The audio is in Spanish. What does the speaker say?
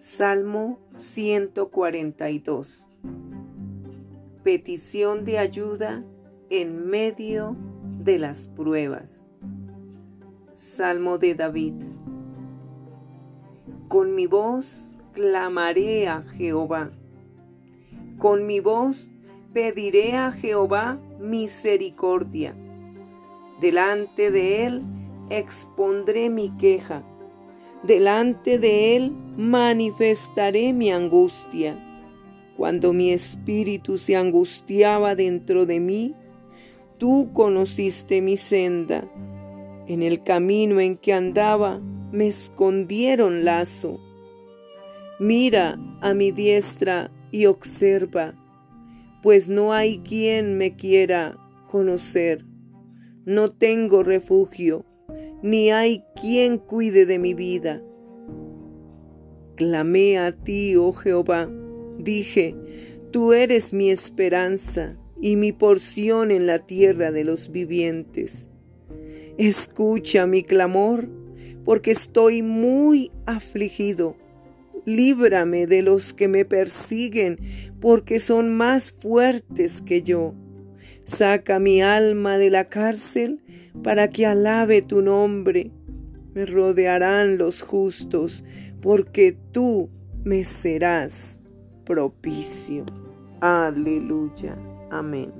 Salmo 142. Petición de ayuda en medio de las pruebas. Salmo de David. Con mi voz clamaré a Jehová. Con mi voz pediré a Jehová misericordia. Delante de él expondré mi queja delante de Él manifestaré mi angustia. Cuando mi espíritu se angustiaba dentro de mí, tú conociste mi senda. En el camino en que andaba me escondieron lazo. Mira a mi diestra y observa, pues no hay quien me quiera conocer. No tengo refugio ni hay quien cuide de mi vida. Clamé a ti, oh Jehová, dije, tú eres mi esperanza y mi porción en la tierra de los vivientes. Escucha mi clamor, porque estoy muy afligido. Líbrame de los que me persiguen, porque son más fuertes que yo. Saca mi alma de la cárcel para que alabe tu nombre. Me rodearán los justos, porque tú me serás propicio. Aleluya. Amén.